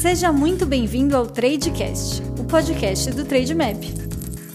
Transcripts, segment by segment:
Seja muito bem-vindo ao Tradecast, o podcast do Trademap.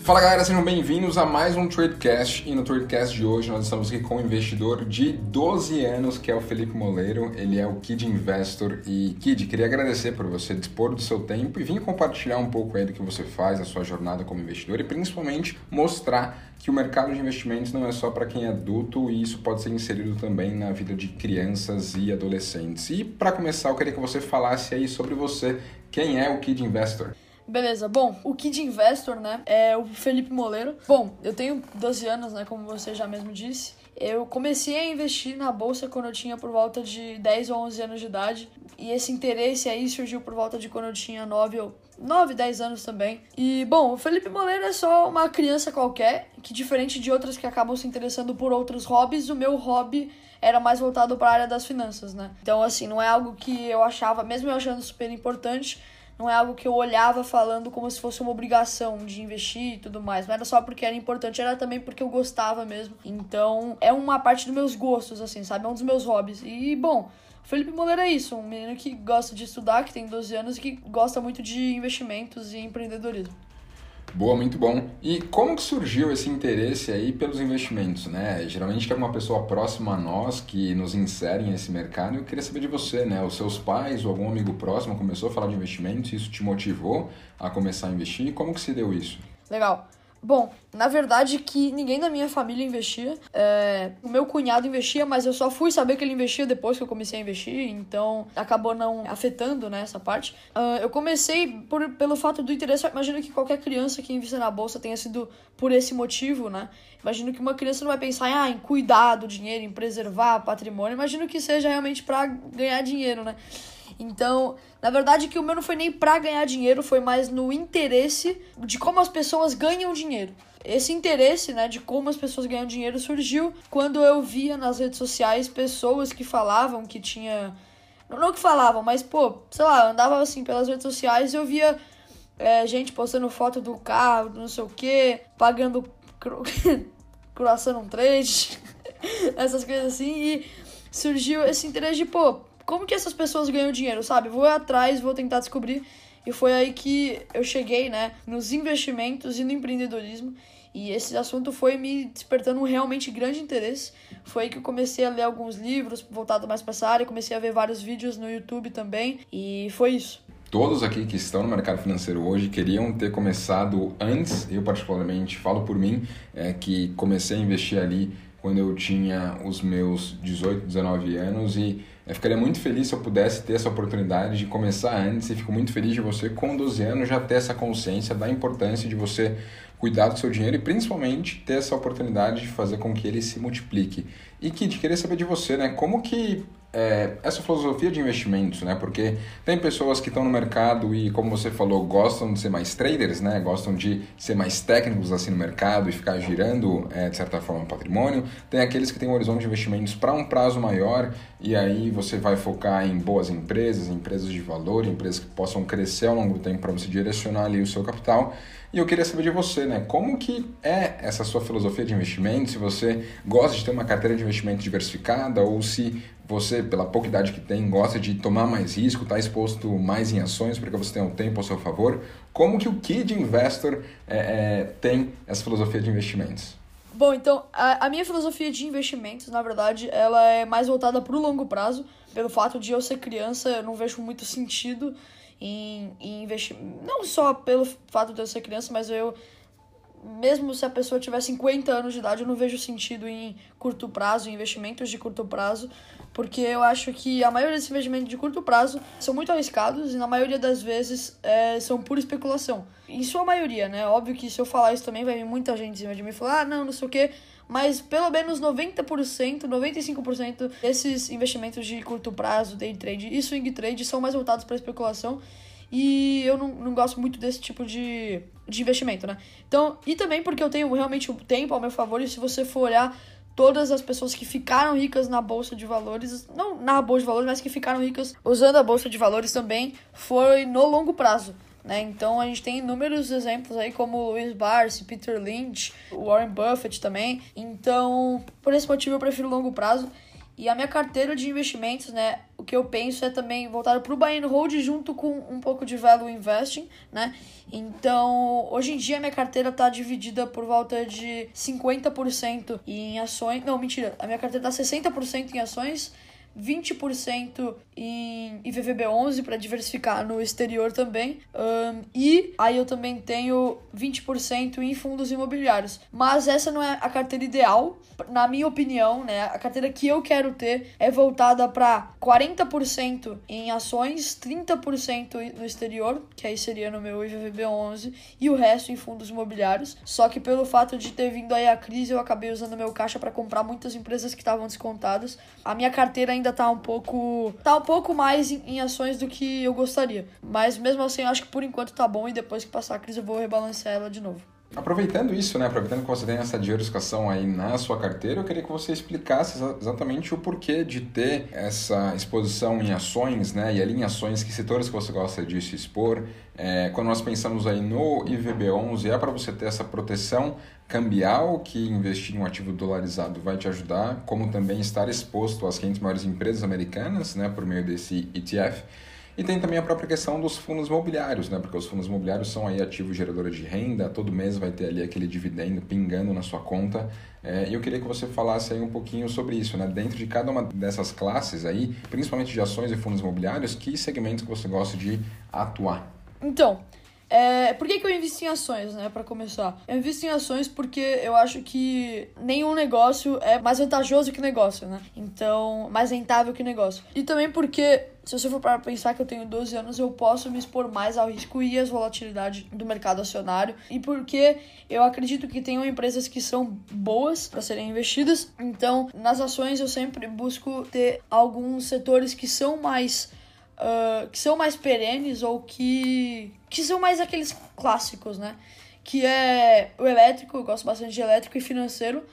Fala galera, sejam bem-vindos a mais um Tradecast e no Tradecast de hoje nós estamos aqui com um investidor de 12 anos que é o Felipe Moleiro, ele é o Kid Investor e Kid, queria agradecer por você dispor do seu tempo e vir compartilhar um pouco aí do que você faz, a sua jornada como investidor e principalmente mostrar que o mercado de investimentos não é só para quem é adulto e isso pode ser inserido também na vida de crianças e adolescentes. E para começar, eu queria que você falasse aí sobre você, quem é o Kid Investor? Beleza, bom, o Kid Investor, né, é o Felipe Moleiro. Bom, eu tenho 12 anos, né, como você já mesmo disse. Eu comecei a investir na bolsa quando eu tinha por volta de 10 ou 11 anos de idade. E esse interesse aí surgiu por volta de quando eu tinha 9 ou 9, 10 anos também. E, bom, o Felipe Moleiro é só uma criança qualquer, que diferente de outras que acabam se interessando por outros hobbies, o meu hobby era mais voltado para a área das finanças, né? Então, assim, não é algo que eu achava, mesmo eu achando super importante, não é algo que eu olhava falando como se fosse uma obrigação de investir e tudo mais. Não era só porque era importante, era também porque eu gostava mesmo. Então, é uma parte dos meus gostos, assim, sabe? É um dos meus hobbies. E, bom, Felipe Moleiro é isso, um menino que gosta de estudar, que tem 12 anos e que gosta muito de investimentos e empreendedorismo. Boa, muito bom. E como que surgiu esse interesse aí pelos investimentos, né? Geralmente é uma pessoa próxima a nós que nos insere nesse mercado. Eu queria saber de você, né? Os seus pais ou algum amigo próximo começou a falar de investimentos, isso te motivou a começar a investir? Como que se deu isso? Legal. Bom, na verdade que ninguém da minha família investia. É, o meu cunhado investia, mas eu só fui saber que ele investia depois que eu comecei a investir, então acabou não afetando né, essa parte. Uh, eu comecei por, pelo fato do interesse. Imagino que qualquer criança que invista na bolsa tenha sido por esse motivo, né? Imagino que uma criança não vai pensar ah, em cuidar do dinheiro, em preservar patrimônio. Imagino que seja realmente para ganhar dinheiro, né? Então, na verdade, que o meu não foi nem para ganhar dinheiro, foi mais no interesse de como as pessoas ganham dinheiro. Esse interesse, né, de como as pessoas ganham dinheiro surgiu quando eu via nas redes sociais pessoas que falavam que tinha. Não que falavam, mas, pô, sei lá, andava assim pelas redes sociais e eu via é, gente postando foto do carro, não sei o que, pagando cro... num trade, essas coisas assim, e surgiu esse interesse de, pô, como que essas pessoas ganham dinheiro, sabe? Vou atrás, vou tentar descobrir. E foi aí que eu cheguei, né, nos investimentos e no empreendedorismo. E esse assunto foi me despertando um realmente grande interesse. Foi aí que eu comecei a ler alguns livros voltados mais para essa área, comecei a ver vários vídeos no YouTube também, e foi isso. Todos aqui que estão no mercado financeiro hoje queriam ter começado antes, eu particularmente falo por mim, é, que comecei a investir ali quando eu tinha os meus 18, 19 anos e eu ficaria muito feliz se eu pudesse ter essa oportunidade de começar antes e fico muito feliz de você com 12 anos já ter essa consciência da importância de você cuidar do seu dinheiro e principalmente ter essa oportunidade de fazer com que ele se multiplique. E Kit, queria saber de você, né, como que é, essa filosofia de investimentos, né? Porque tem pessoas que estão no mercado e, como você falou, gostam de ser mais traders, né? Gostam de ser mais técnicos assim no mercado e ficar girando, é, de certa forma, patrimônio. Tem aqueles que têm um horizonte de investimentos para um prazo maior e aí você vai focar em boas empresas, empresas de valor, empresas que possam crescer ao longo do tempo para você direcionar ali o seu capital. E eu queria saber de você, né? Como que é essa sua filosofia de investimento? Se você gosta de ter uma carteira de investimento diversificada ou se você, pela pouca idade que tem, gosta de tomar mais risco, está exposto mais em ações porque você tem o tempo ao seu favor. Como que o Kid Investor é, é, tem essa filosofia de investimentos? Bom, então, a, a, minha filosofia de investimentos, na verdade, ela é mais voltada para o longo prazo. Pelo fato de eu ser criança, eu não vejo muito sentido em, em investir. Não só pelo fato de eu ser criança, mas eu mesmo se a pessoa tiver 50 anos de idade, eu não vejo sentido em curto prazo, em investimentos de curto prazo, porque eu acho que a maioria desses investimentos de curto prazo são muito arriscados e na maioria das vezes é, são pura especulação. Em sua maioria, né? Óbvio que se eu falar isso também vai vir muita gente em cima de mim e falar, ah, não, não sei o quê, mas pelo menos 90%, 95% desses investimentos de curto prazo, day trade e swing trade são mais voltados para especulação e eu não, não gosto muito desse tipo de, de investimento, né? Então, e também porque eu tenho realmente o tempo ao meu favor, e se você for olhar todas as pessoas que ficaram ricas na bolsa de valores, não na bolsa de valores, mas que ficaram ricas usando a bolsa de valores também, foi no longo prazo. Né? Então a gente tem inúmeros exemplos aí como Louis Barsi, Peter Lynch, Warren Buffett também. Então, por esse motivo eu prefiro longo prazo. E a minha carteira de investimentos, né, o que eu penso é também voltado para o buy and hold junto com um pouco de value investing, né? Então, hoje em dia minha carteira está dividida por volta de 50% em ações. Não, mentira, a minha carteira está 60% em ações 20% em IVVB11 para diversificar no exterior também. Um, e aí eu também tenho 20% em fundos imobiliários. Mas essa não é a carteira ideal, na minha opinião, né? A carteira que eu quero ter é voltada para 40% em ações, 30% no exterior, que aí seria no meu IVVB11, e o resto em fundos imobiliários. Só que pelo fato de ter vindo aí a crise, eu acabei usando meu caixa para comprar muitas empresas que estavam descontadas. A minha carteira ainda tá um pouco tá um pouco mais em, em, ações do que eu gostaria. Mas mesmo assim, eu acho que por enquanto tá bom e depois que passar a crise eu vou rebalancear ela de novo. Aproveitando isso, né, aproveitando que você tem essa diversificação aí na sua carteira, eu queria que você explicasse exatamente o porquê de ter essa exposição em ações, né, e ali em ações, que setores que você gosta de se expor. É, quando nós pensamos aí no IVB11, é para você ter essa proteção cambial, que investir em um ativo dolarizado vai te ajudar, como também estar exposto às 500 maiores empresas americanas, né, por meio desse ETF. E tem também a própria questão dos fundos imobiliários, né? Porque os fundos imobiliários são aí ativos geradores de renda, todo mês vai ter ali aquele dividendo pingando na sua conta. É, e eu queria que você falasse aí um pouquinho sobre isso, né? Dentro de cada uma dessas classes aí, principalmente de ações e fundos imobiliários, que segmentos que você gosta de atuar? Então, é, por que, que eu invisto em ações, né? Para começar, eu invisto em ações porque eu acho que nenhum negócio é mais vantajoso que negócio, né? Então, mais rentável que negócio. E também porque, se você for para pensar que eu tenho 12 anos, eu posso me expor mais ao risco e às volatilidades do mercado acionário. E porque eu acredito que tenham empresas que são boas para serem investidas. Então, nas ações eu sempre busco ter alguns setores que são mais uh, que são mais perenes ou que, que são mais aqueles clássicos, né? Que é o elétrico, eu gosto bastante de elétrico e financeiro,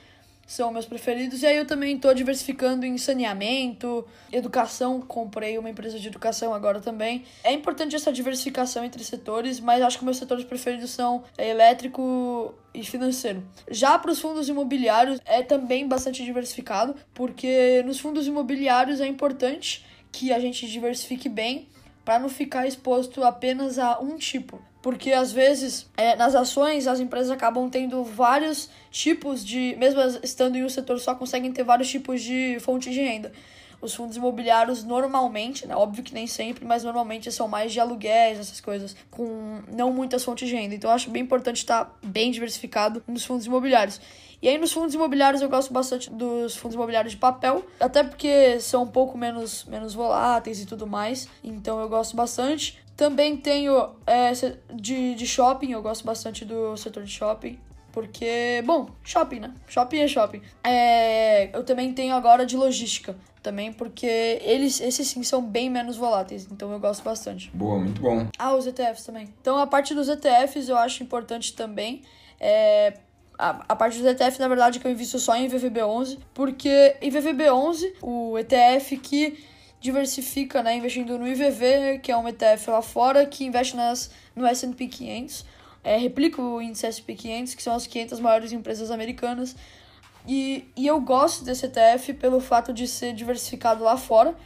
são meus preferidos. E aí eu também estou diversificando em saneamento, educação, comprei uma empresa de educação agora também. É importante essa diversificação entre setores, mas acho que meus setores preferidos são elétrico e financeiro. Já para os fundos imobiliários é também bastante diversificado, porque nos fundos imobiliários é importante que a gente diversifique bem para não ficar exposto apenas a um tipo. Porque às vezes é, nas ações as empresas acabam tendo vários tipos de. Mesmo estando em um setor só, conseguem ter vários tipos de fontes de renda. Os fundos imobiliários normalmente, né, óbvio que nem sempre, mas normalmente são mais de aluguéis, essas coisas, com não muitas fontes de renda. Então eu acho bem importante estar bem diversificado nos fundos imobiliários. E aí nos fundos imobiliários eu gosto bastante dos fundos imobiliários de papel, até porque são um pouco menos, menos voláteis e tudo mais, então eu gosto bastante. Também tenho é, de, de shopping, eu gosto bastante do setor de shopping. Porque, bom, shopping, né? Shopping é shopping. É, eu também tenho agora de logística também, porque eles, esses sim são bem menos voláteis, então eu gosto bastante. Boa, muito bom. Ah, os ETFs também. Então a parte dos ETFs eu acho importante também. É, a, a parte dos ETF, na verdade, que eu invisto só em VVB11, porque IVVB11, o ETF que diversifica, né, investindo no IVV, que é um ETF lá fora, que investe nas, no S&P 500, é, replica o índice S&P 500, que são as 500 maiores empresas americanas, e, e eu gosto desse ETF pelo fato de ser diversificado lá fora,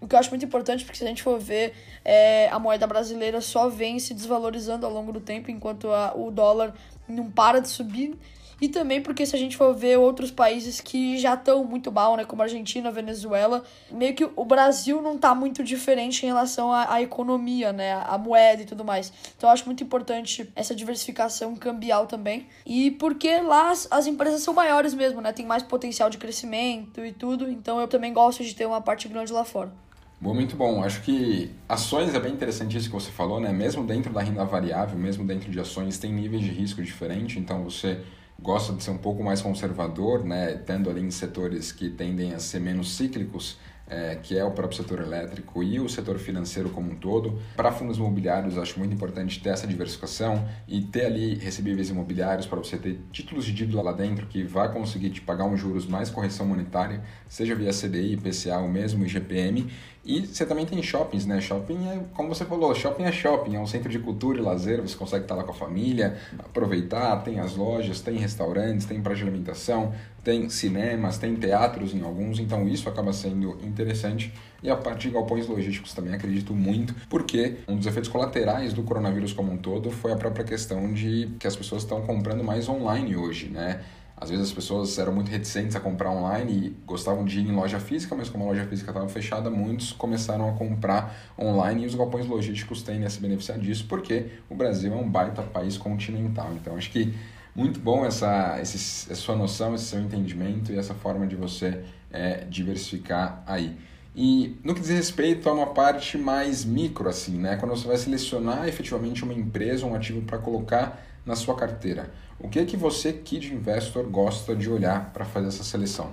o que eu acho muito importante, porque se a gente for ver, é, a moeda brasileira só vem se desvalorizando ao longo do tempo, enquanto a, o dólar não para de subir. E também porque se a gente for ver outros países que já estão muito mal, né, como Argentina, Venezuela, meio que o Brasil não está muito diferente em relação à, à, economia, né, à moeda e tudo mais. Então eu acho muito importante essa diversificação cambial também. E porque lá as, as empresas são maiores mesmo, né, tem mais potencial de crescimento e tudo. Então eu também gosto de ter uma parte grande lá fora. Bom, muito bom. Acho que ações é bem interessante isso que você falou, né? Mesmo dentro da renda variável, mesmo dentro de ações, tem níveis de risco diferentes, então você gosta de ser um pouco mais conservador, né? Tendo ali em setores que tendem a ser menos cíclicos, é, que é o próprio setor elétrico e o setor financeiro como um todo. Para fundos imobiliários, acho muito importante ter essa diversificação e ter ali recebíveis imobiliários para você ter títulos de dívida lá dentro que vai conseguir te pagar uns juros mais correção monetária, seja via CDI, IPCA ou mesmo IGPM. E você também tem shoppings, né? Shopping é, como você falou, shopping é shopping, é um centro de cultura e lazer, você consegue estar lá com a família, aproveitar, tem as lojas, tem restaurantes, tem praia de alimentação, tem cinemas, tem teatros em alguns, então isso acaba sendo interessante. E a parte de galpões logísticos também acredito muito, porque um dos efeitos colaterais do coronavírus como um todo foi a própria questão de que as pessoas estão comprando mais online hoje, né? Às vezes as pessoas eram muito reticentes a comprar online e gostavam de ir em loja física, mas como a loja física estava fechada, muitos começaram a comprar online e os galpões logísticos tendem a se beneficiar disso, porque o Brasil é um baita país continental. Então acho que muito bom essa, esse, essa sua noção, esse seu entendimento e essa forma de você é, diversificar aí. E no que diz respeito a uma parte mais micro, assim, né? Quando você vai selecionar efetivamente uma empresa, um ativo para colocar na sua carteira. O que é que você, Kid Investor, gosta de olhar para fazer essa seleção?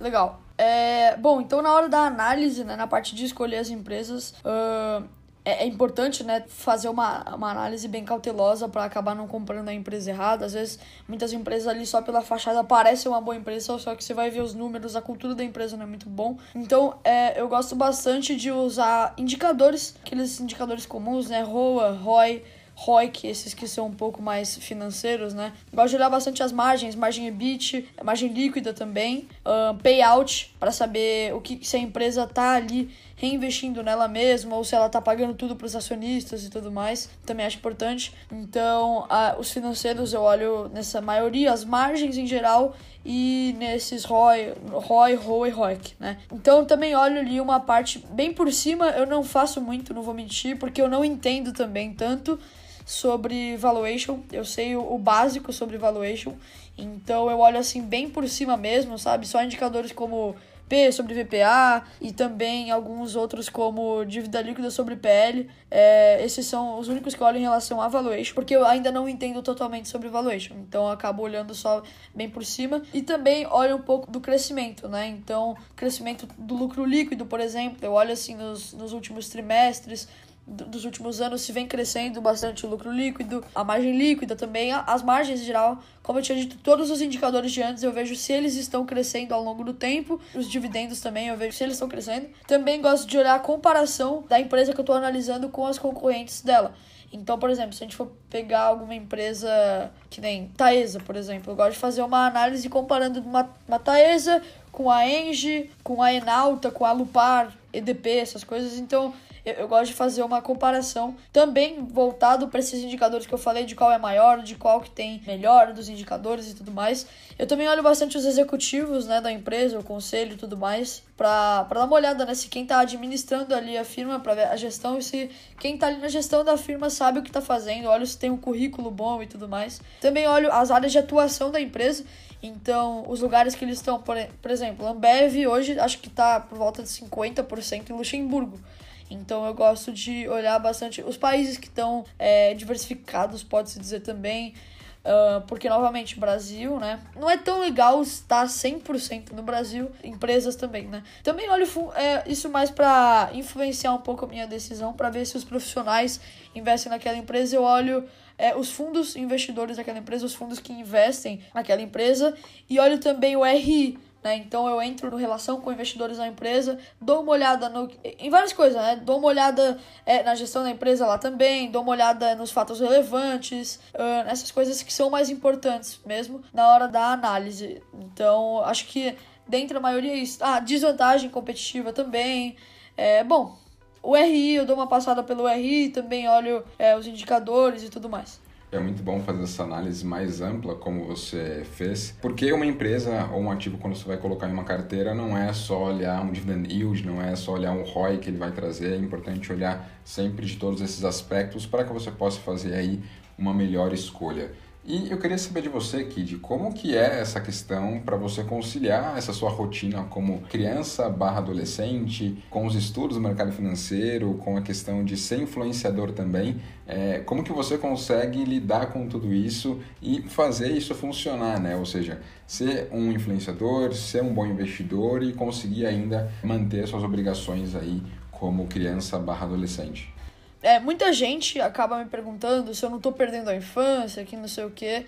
Legal. É, bom, então na hora da análise, né, na parte de escolher as empresas, uh, é, é, importante né, fazer uma, uma análise bem cautelosa para acabar não comprando a empresa errada. Às vezes, muitas empresas ali só pela fachada parecem uma boa empresa, só que você vai ver os números, a cultura da empresa não é muito bom. Então, é, eu gosto bastante de usar indicadores, aqueles indicadores comuns, né? ROA, ROI ROIC, esses que são um pouco mais financeiros, né? Gosto de olhar bastante as margens, margem EBIT, margem líquida também, payout, para saber o que se a empresa tá ali reinvestindo nela mesma ou se ela tá pagando tudo para os acionistas e tudo mais, também acho importante. Então, uh, os financeiros eu olho nessa maioria, as margens em geral e nesses ROI, ROI, ROI ROIC, né? Então, também olho ali uma parte bem por cima, eu não faço muito, não vou mentir, porque eu não entendo também tanto sobre valuation, eu sei o, básico sobre valuation, então eu olho assim bem por cima mesmo, sabe? Só indicadores como P sobre VPA e também alguns outros como dívida líquida sobre PL. É, esses são os únicos que eu olho em relação a valuation, porque eu ainda não entendo totalmente sobre valuation, então eu acabo olhando só bem por cima. E também olho um pouco do crescimento, né? Então, crescimento do lucro líquido, por exemplo, eu olho assim nos, nos últimos trimestres dos últimos anos se vem crescendo bastante o lucro líquido, a margem líquida também, as margens em geral. Como eu tinha dito, todos os indicadores de antes eu vejo se eles estão crescendo ao longo do tempo, os dividendos também eu vejo se eles estão crescendo. Também gosto de olhar a comparação da empresa que eu estou analisando com as concorrentes dela. Então, por exemplo, se a gente for pegar alguma empresa que nem Taesa, por exemplo, eu gosto de fazer uma análise comparando uma, uma Taesa com a Engie, com a Enalta, com a Lupar, EDP, essas coisas. Então, eu, eu gosto de fazer uma comparação também voltado para esses indicadores que eu falei, de qual é maior, de qual que tem melhor dos indicadores e tudo mais. Eu também olho bastante os executivos né, da empresa, o conselho e tudo mais, para dar uma olhada né, se quem está administrando ali a firma, para ver a gestão, e se quem está ali na gestão da firma sabe o que está fazendo, olho se tem um currículo bom e tudo mais. Também olho as áreas de atuação da empresa então, os lugares que eles estão, por, por exemplo, Ambev hoje acho que está por volta de 50% em Luxemburgo. Então eu gosto de olhar bastante os países que estão é, diversificados, pode-se dizer também. Uh, porque, novamente, Brasil, né? Não é tão legal estar 100% no Brasil, empresas também, né? Também olho é, isso mais para influenciar um pouco a minha decisão, para ver se os profissionais investem naquela empresa. Eu olho é, os fundos investidores daquela empresa, os fundos que investem naquela empresa, e olho também o RI né? Então eu entro no relação com investidores na empresa, dou uma olhada no, em várias coisas, né? Dou uma olhada é, na gestão da empresa lá também, dou uma olhada nos fatos relevantes, uh, nessas coisas que são mais importantes mesmo na hora da análise. Então acho que dentro da maioria é isso. Ah, desvantagem competitiva também. É, bom, o RI, eu dou uma passada pelo RI, também olho é, os indicadores e tudo mais. É muito bom fazer essa análise mais ampla, como você fez, porque uma empresa ou um ativo, quando você vai colocar em uma carteira, não é só olhar um dividend yield, não é só olhar um ROI que ele vai trazer, é importante olhar sempre de todos esses aspectos para que você possa fazer aí uma melhor escolha. E eu queria saber de você, Kid, como que é essa questão para você conciliar essa sua rotina como criança barra adolescente, com os estudos do mercado financeiro, com a questão de ser influenciador também. É, como que você consegue lidar com tudo isso e fazer isso funcionar, né? Ou seja, ser um influenciador, ser um bom investidor e conseguir ainda manter suas obrigações aí como criança barra adolescente é, muita gente acaba me perguntando se eu não tô perdendo a infância, que não sei o quê.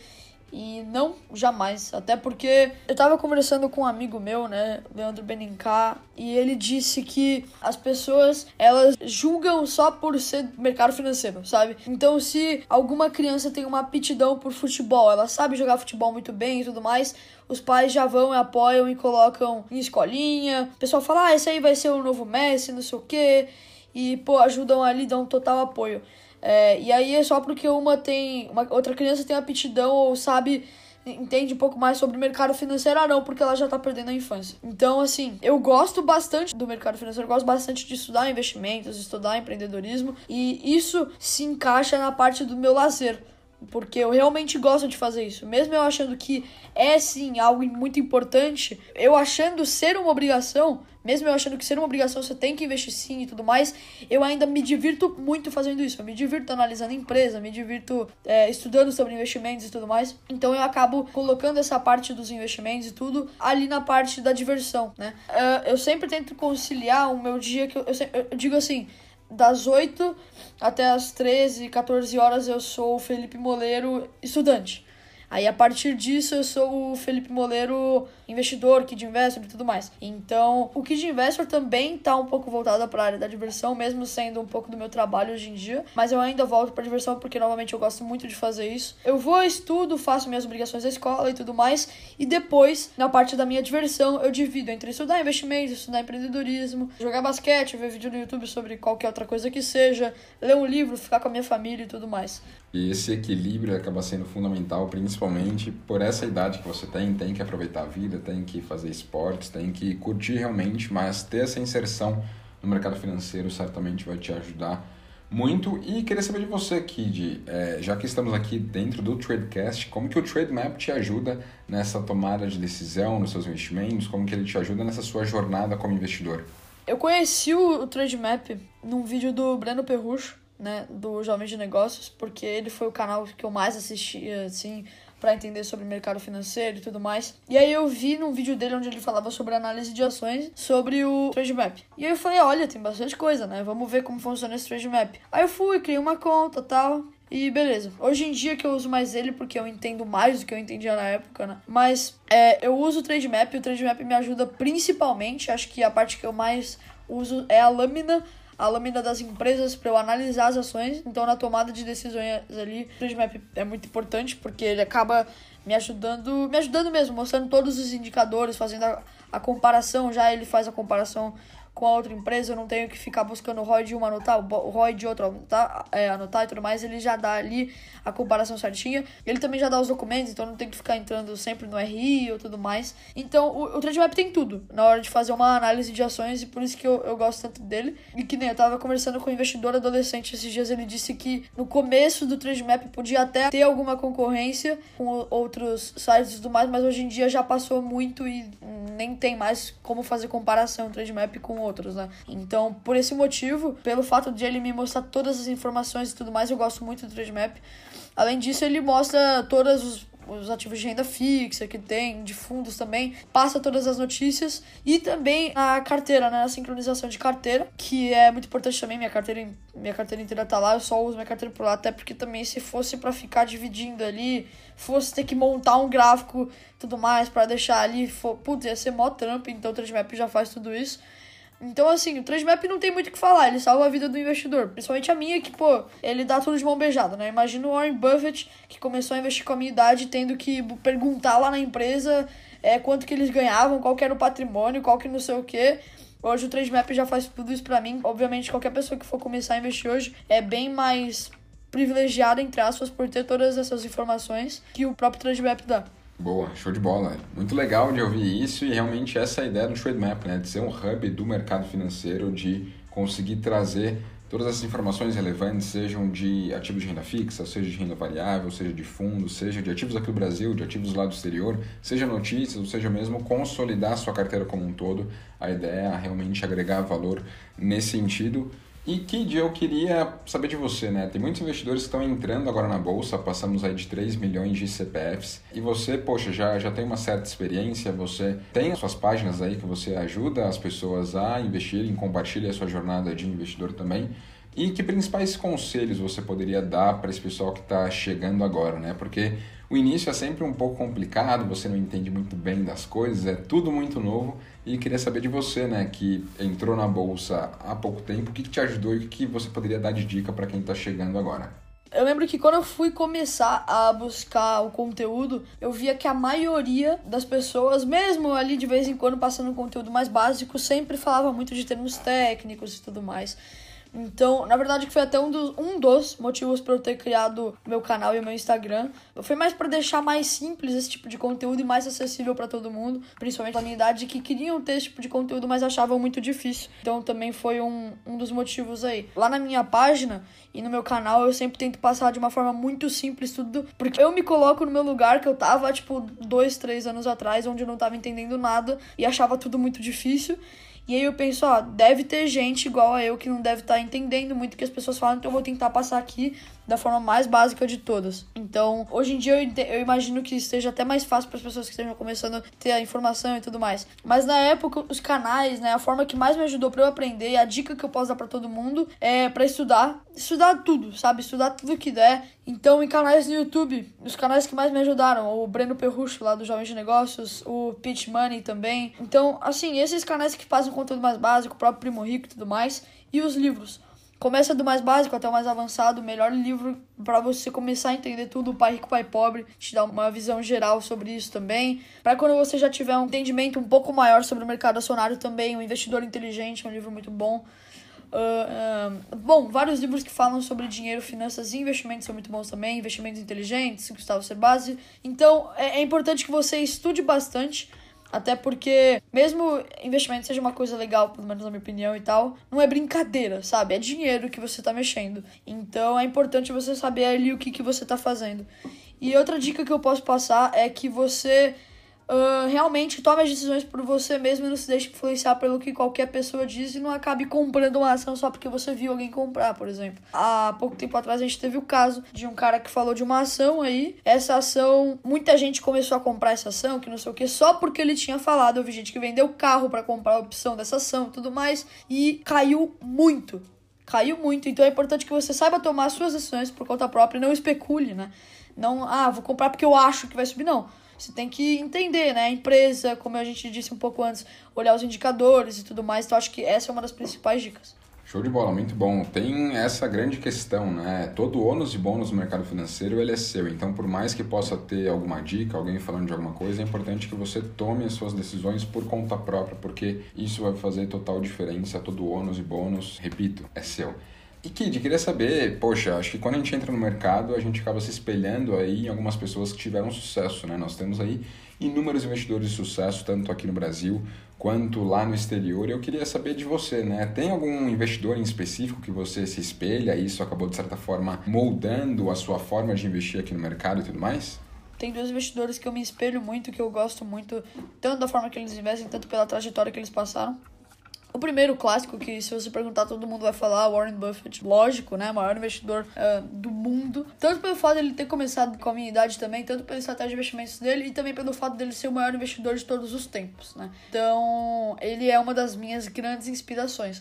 E não, jamais. Até porque eu tava conversando com um amigo meu, né, Leandro Benincá, e ele disse que as pessoas, elas julgam só por ser mercado financeiro, sabe? Então, se alguma criança tem uma aptidão por futebol, ela sabe jogar futebol muito bem e tudo mais, os pais já vão e apoiam e colocam em escolinha. O pessoal fala, ah, esse aí vai ser o novo Messi, não sei o quê. E, pô, ajudam ali, dão total apoio. É, e aí é só porque uma tem. Uma outra criança tem aptidão ou sabe. Entende um pouco mais sobre o mercado financeiro, ah, não, porque ela já tá perdendo a infância. Então, assim, eu gosto bastante do mercado financeiro, gosto bastante de estudar investimentos, estudar empreendedorismo, e isso se encaixa na parte do meu lazer porque eu realmente gosto de fazer isso. Mesmo eu achando que é sim algo muito importante, eu achando ser uma obrigação, mesmo eu achando que ser uma obrigação você tem que investir sim e tudo mais, eu ainda me divirto muito fazendo isso. Eu me divirto analisando empresa, me divirto é, estudando sobre investimentos e tudo mais. Então eu acabo colocando essa parte dos investimentos e tudo ali na parte da diversão, né? Uh, eu sempre tento conciliar o meu dia que eu, eu, eu digo assim das 8 até as 13, 14 horas eu sou o Felipe Moleiro estudante. Aí a partir disso eu sou o Felipe Moleiro investidor, Kid Investor e tudo mais. Então, o Kid Investor também tá um pouco voltado para a área da diversão, mesmo sendo um pouco do meu trabalho hoje em dia, mas eu ainda volto para diversão porque novamente eu gosto muito de fazer isso. Eu vou estudo, faço minhas obrigações da escola e tudo mais, e depois, na parte da minha diversão, eu divido entre estudar investimentos, estudar empreendedorismo, jogar basquete, ver vídeo no YouTube sobre qualquer outra coisa que seja, ler um livro, ficar com a minha família e tudo mais. E esse equilíbrio acaba sendo fundamental, principalmente por essa idade que você tem, tem que aproveitar a vida, tem que fazer esportes, tem que curtir realmente, mas ter essa inserção no mercado financeiro certamente vai te ajudar muito. E queria saber de você, Kid, é, já que estamos aqui dentro do Tradecast, como que o Trademap te ajuda nessa tomada de decisão nos seus investimentos, como que ele te ajuda nessa sua jornada como investidor? Eu conheci o Trademap num vídeo do Breno Perrucho, né, do Jovem de Negócios, porque ele foi o canal que eu mais assistia, assim, para entender sobre mercado financeiro e tudo mais. E aí eu vi num vídeo dele onde ele falava sobre análise de ações, sobre o Trade Map. E aí eu falei, olha, tem bastante coisa, né? Vamos ver como funciona esse Trade Map. Aí eu fui, criei uma conta, tal, e beleza. Hoje em dia que eu uso mais ele porque eu entendo mais do que eu entendia na época, né? Mas é, eu uso o Trade Map e o Trade Map me ajuda principalmente, acho que a parte que eu mais uso é a lâmina a lâmina das empresas para eu analisar as ações. Então, na tomada de decisões ali, o Trade Map é muito importante porque ele acaba me ajudando, me ajudando mesmo, mostrando todos os indicadores, fazendo a, a comparação. Já ele faz a comparação com a outra empresa, eu não tenho que ficar buscando o ROI de uma anotar, o ROI de outra anotar, é, anotar e tudo mais, ele já dá ali a comparação certinha. Ele também já dá os documentos, então não tem que ficar entrando sempre no RI ou tudo mais. Então o, o Trademap tem tudo na hora de fazer uma análise de ações e por isso que eu, eu gosto tanto dele. E que nem eu tava conversando com um investidor adolescente esses dias, ele disse que no começo do Trademap podia até ter alguma concorrência com outros sites e tudo mais, mas hoje em dia já passou muito e nem tem mais como fazer comparação Trademap com outros, né? Então, por esse motivo, pelo fato de ele me mostrar todas as informações e tudo mais, eu gosto muito do Trademap. Além disso, ele mostra todos os, os ativos de renda fixa que tem, de fundos também, passa todas as notícias e também a carteira, né, a sincronização de carteira, que é muito importante também, minha carteira, minha carteira inteira tá lá, eu só uso minha carteira por lá, até porque também se fosse para ficar dividindo ali, fosse ter que montar um gráfico tudo mais para deixar ali, for, putz, ia ser mó trampo, então o Trademap já faz tudo isso. Então, assim, o Transmap não tem muito o que falar, ele salva a vida do investidor. Principalmente a minha, que, pô, ele dá tudo de mão beijada, né? Imagina o Warren Buffett, que começou a investir com a minha idade, tendo que perguntar lá na empresa é, quanto que eles ganhavam, qual que era o patrimônio, qual que não sei o quê. Hoje o Transmap já faz tudo isso pra mim. Obviamente, qualquer pessoa que for começar a investir hoje é bem mais privilegiada, entre aspas, por ter todas essas informações que o próprio Transmap dá. Boa, show de bola. Muito legal de ouvir isso e realmente essa é ideia do Trademap, né? De ser um hub do mercado financeiro, de conseguir trazer todas essas informações relevantes, sejam de ativos de renda fixa, seja de renda variável, seja de fundos, seja de ativos aqui do Brasil, de ativos lá do exterior, seja notícias, ou seja mesmo consolidar sua carteira como um todo. A ideia é realmente agregar valor nesse sentido e Kid, eu queria saber de você, né? Tem muitos investidores que estão entrando agora na bolsa, passamos aí de 3 milhões de CPFs. E você, poxa, já, já tem uma certa experiência, você tem as suas páginas aí que você ajuda as pessoas a investirem, compartilha a sua jornada de investidor também. E que principais conselhos você poderia dar para esse pessoal que está chegando agora, né? Porque o início é sempre um pouco complicado, você não entende muito bem das coisas, é tudo muito novo. E queria saber de você, né, que entrou na bolsa há pouco tempo, o que, que te ajudou e o que você poderia dar de dica para quem está chegando agora? Eu lembro que quando eu fui começar a buscar o conteúdo, eu via que a maioria das pessoas, mesmo ali de vez em quando passando um conteúdo mais básico, sempre falava muito de termos técnicos e tudo mais. Então, na verdade, foi até um dos, um dos motivos para eu ter criado meu canal e meu Instagram. Foi mais para deixar mais simples esse tipo de conteúdo e mais acessível para todo mundo, principalmente na minha idade, que queriam ter esse tipo de conteúdo, mas achavam muito difícil. Então, também foi um, um dos motivos aí. Lá na minha página e no meu canal, eu sempre tento passar de uma forma muito simples tudo, porque eu me coloco no meu lugar que eu tava, tipo, dois, três anos atrás, onde eu não tava entendendo nada e achava tudo muito difícil. E aí eu penso, ó, deve ter gente igual a eu que não deve estar tá entendendo muito o que as pessoas falam, então eu vou tentar passar aqui da forma mais básica de todas. Então, hoje em dia eu, eu imagino que esteja até mais fácil para as pessoas que estejam começando a ter a informação e tudo mais. Mas na época, os canais, né, a forma que mais me ajudou para eu aprender, a dica que eu posso dar para todo mundo é para estudar, estudar tudo, sabe? Estudar tudo que der. Então, em canais no YouTube, os canais que mais me ajudaram, o Breno Perrucho lá do Jovens de Negócios, o Pitch Money também. Então, assim, esses canais que fazem conteúdo mais básico, o próprio Primo Rico e tudo mais, e os livros. Começa do mais básico até o mais avançado, o melhor livro para você começar a entender tudo, o Pai Rico, Pai Pobre, te dá uma visão geral sobre isso também. Para quando você já tiver um entendimento um pouco maior sobre o mercado acionário também, o Investidor Inteligente é um livro muito bom. Uh, uh, bom, vários livros que falam sobre dinheiro, finanças e investimentos são muito bons também. Investimentos inteligentes, Gustavo Cerbasi. Então, é, é importante que você estude bastante até porque, mesmo investimento seja uma coisa legal, pelo menos na minha opinião e tal, não é brincadeira, sabe? É dinheiro que você tá mexendo. Então é importante você saber ali o que, que você tá fazendo. E outra dica que eu posso passar é que você uh, realmente tome as decisões por você mesmo e não se deixe influenciar pelo que qualquer pessoa diz e não acabe comprando uma ação só porque você viu alguém comprar, por exemplo. Há pouco tempo atrás a gente teve o caso de um cara que falou de uma ação aí. Essa ação, muita gente começou a comprar essa ação, que não sei o que, só porque ele tinha falado. Vi gente que vendeu carro para comprar a opção dessa ação e tudo mais. E caiu muito. Caiu muito. Então é importante que você saiba tomar suas decisões por conta própria não especule, né? Não, ah, vou comprar porque eu acho que vai subir. Não você tem que entender, né? A empresa, como a gente disse um pouco antes, olhar os indicadores e tudo mais. Então, acho que essa é uma das principais dicas. Show de bola, muito bom. Tem essa grande questão, né? Todo ônus e bônus no mercado financeiro ele é seu. Então, por mais que possa ter alguma dica, alguém falando de alguma coisa, é importante que você tome as suas decisões por conta própria, porque isso vai fazer total diferença. Todo ônus e bônus, repito, é seu. E Kid, queria saber, poxa, acho que quando a gente entra no mercado, a gente acaba se espelhando aí em algumas pessoas que tiveram sucesso, né? Nós temos aí inúmeros investidores de sucesso, tanto aqui no Brasil quanto lá no exterior. Eu queria saber de você, né? Tem algum investidor em específico que você se espelha e isso acabou, de certa forma, moldando a sua forma de investir aqui no mercado e tudo mais? Tem dois investidores que eu me espelho muito, que eu gosto muito, tanto da forma que eles investem, tanto pela trajetória que eles passaram. O primeiro clássico, que se você perguntar, todo mundo vai falar, Warren Buffett, lógico, né? Maior investidor uh, do mundo. Tanto pelo fato dele ter começado com a minha idade também, tanto pela estratégia de investimentos dele e também pelo fato dele ser o maior investidor de todos os tempos, né? Então, ele é uma das minhas grandes inspirações.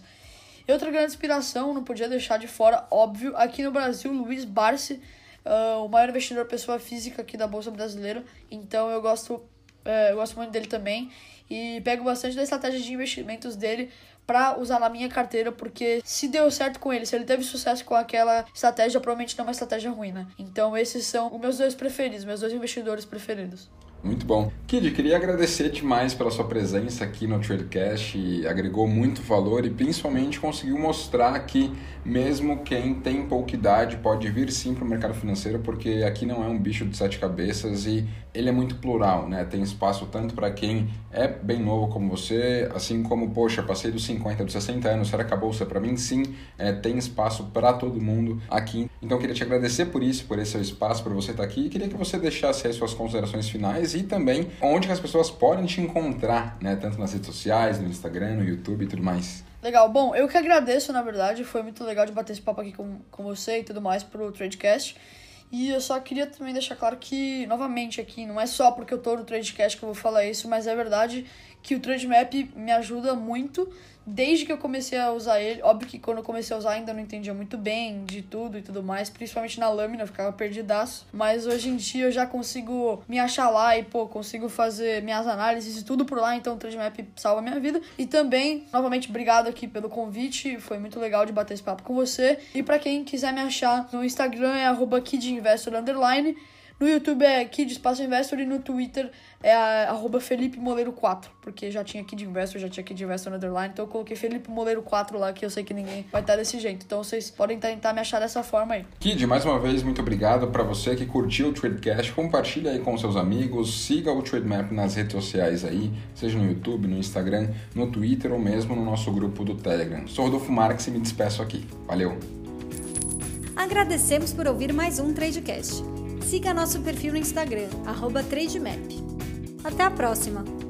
E outra grande inspiração, não podia deixar de fora, óbvio, aqui no Brasil, Luiz Barsi, uh, o maior investidor pessoa física aqui da Bolsa Brasileira. Então, eu gosto, uh, eu gosto muito dele também e pego bastante da estratégia de investimentos dele para usar na minha carteira, porque se deu certo com ele, se ele teve sucesso com aquela estratégia, provavelmente não é uma estratégia ruim, né? Então esses são os meus dois preferidos, meus dois investidores preferidos. Muito bom. Kid, queria agradecer demais pela sua presença aqui no Tradecast, agregou muito valor e principalmente conseguiu mostrar que mesmo quem tem pouca idade pode vir sim para o mercado financeiro, porque aqui não é um bicho de sete cabeças e ele é muito plural, né? Tem espaço tanto para quem é bem novo como você, assim como, poxa, passei dos 50, dos 60 anos, será que acabou? Para mim, sim, é, tem espaço para todo mundo aqui. Então, queria te agradecer por isso, por esse espaço, por você estar aqui e queria que você deixasse aí suas considerações finais e também onde as pessoas podem te encontrar, né? Tanto nas redes sociais, no Instagram, no YouTube e tudo mais. Legal, bom, eu que agradeço, na verdade, foi muito legal de bater esse papo aqui com, com você e tudo mais pro Tradecast. E eu só queria também deixar claro que, novamente aqui, não é só porque eu tô no Tradecast que eu vou falar isso, mas é verdade que o Trademap me ajuda muito desde que eu comecei a usar ele. Óbvio que quando eu comecei a usar ainda não entendia muito bem de tudo e tudo mais, principalmente na lâmina, eu ficava perdidaço. Mas hoje em dia eu já consigo me achar lá e, pô, consigo fazer minhas análises e tudo por lá, então o Trademap salva minha vida. E também, novamente, obrigado aqui pelo convite, foi muito legal de bater esse papo com você. E para quem quiser me achar no Instagram é arroba kidinvestor. No YouTube é Kid Espaço Investor e no Twitter é a, arroba Felipe Moleiro 4, porque já tinha Kid Investor, já tinha Kid Investor Underline, então eu coloquei Felipe Moleiro 4 lá, que eu sei que ninguém vai estar desse jeito. Então vocês podem tentar me achar dessa forma aí. Kid, mais uma vez, muito obrigado para você que curtiu o Tradecast, compartilha aí com seus amigos, siga o Trademap nas redes sociais aí, seja no YouTube, no Instagram, no Twitter ou mesmo no nosso grupo do Telegram. Sou Rodolfo Marques e me despeço aqui. Valeu! Agradecemos por ouvir mais um Tradecast. Siga nosso perfil no Instagram, TradeMap. Até a próxima!